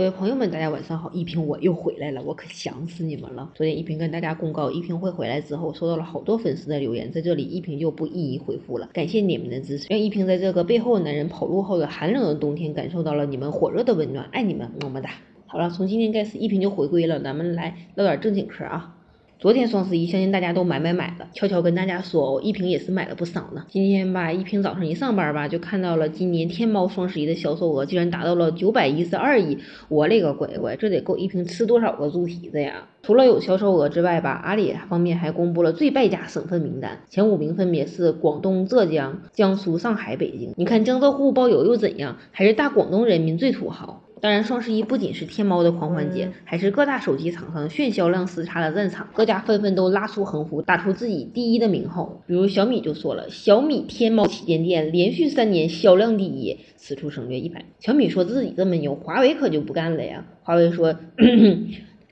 各位朋友们，大家晚上好！一萍我又回来了，我可想死你们了。昨天一萍跟大家公告一萍会回来之后，收到了好多粉丝的留言，在这里一萍就不一一回复了。感谢你们的支持，让一萍在这个背后男人跑路后的寒冷的冬天，感受到了你们火热的温暖，爱你们，么么哒！好了，从今天开始一萍就回归了，咱们来唠点正经嗑啊。昨天双十一，相信大家都买买买了。悄悄跟大家说，我一平也是买了不少呢。今天吧，一平早上一上班吧，就看到了今年天猫双十一的销售额竟然达到了九百一十二亿。我勒个乖乖，这得够一平吃多少个猪蹄子呀！除了有销售额之外吧，阿里方面还公布了最败家省份名单，前五名分别是广东、浙江、江苏、上海、北京。你看江浙沪包邮又怎样？还是大广东人民最土豪。当然，双十一不仅是天猫的狂欢节，还是各大手机厂商炫销量厮杀的战场。各家纷纷都拉出横幅，打出自己第一的名号。比如小米就说了，小米天猫旗舰店连续三年销量第一，此处省略一百。小米说自己这么牛，华为可就不干了呀。华为说，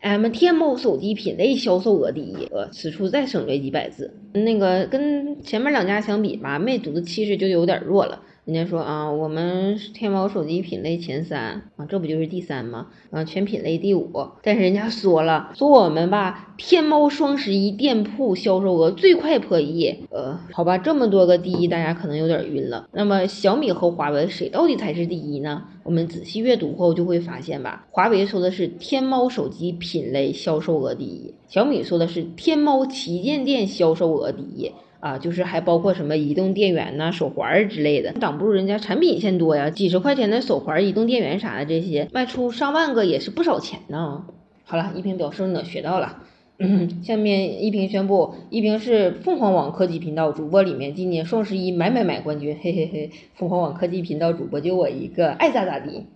俺们 天猫手机品类销售额第一，呃，此处再省略几百字。那个跟前面两家相比吧，魅族的气势就有点弱了。人家说啊，我们天猫手机品类前三啊，这不就是第三吗？啊，全品类第五。但是人家说了，说我们吧，天猫双十一店铺销售额最快破亿。呃，好吧，这么多个第一，大家可能有点晕了。那么小米和华为谁到底才是第一呢？我们仔细阅读后就会发现吧，华为说的是天猫手机品类销售额第一，小米说的是天猫旗舰店销售额第一。啊，就是还包括什么移动电源呐、手环之类的，挡不住人家产品线多呀。几十块钱的手环、移动电源啥的，这些卖出上万个也是不少钱呢。好了，一平表示呢学到了。下面一平宣布，一平是凤凰网科技频道主播里面今年双十一买买买冠军，嘿嘿嘿，凤凰网科技频道主播就我一个，爱咋咋地。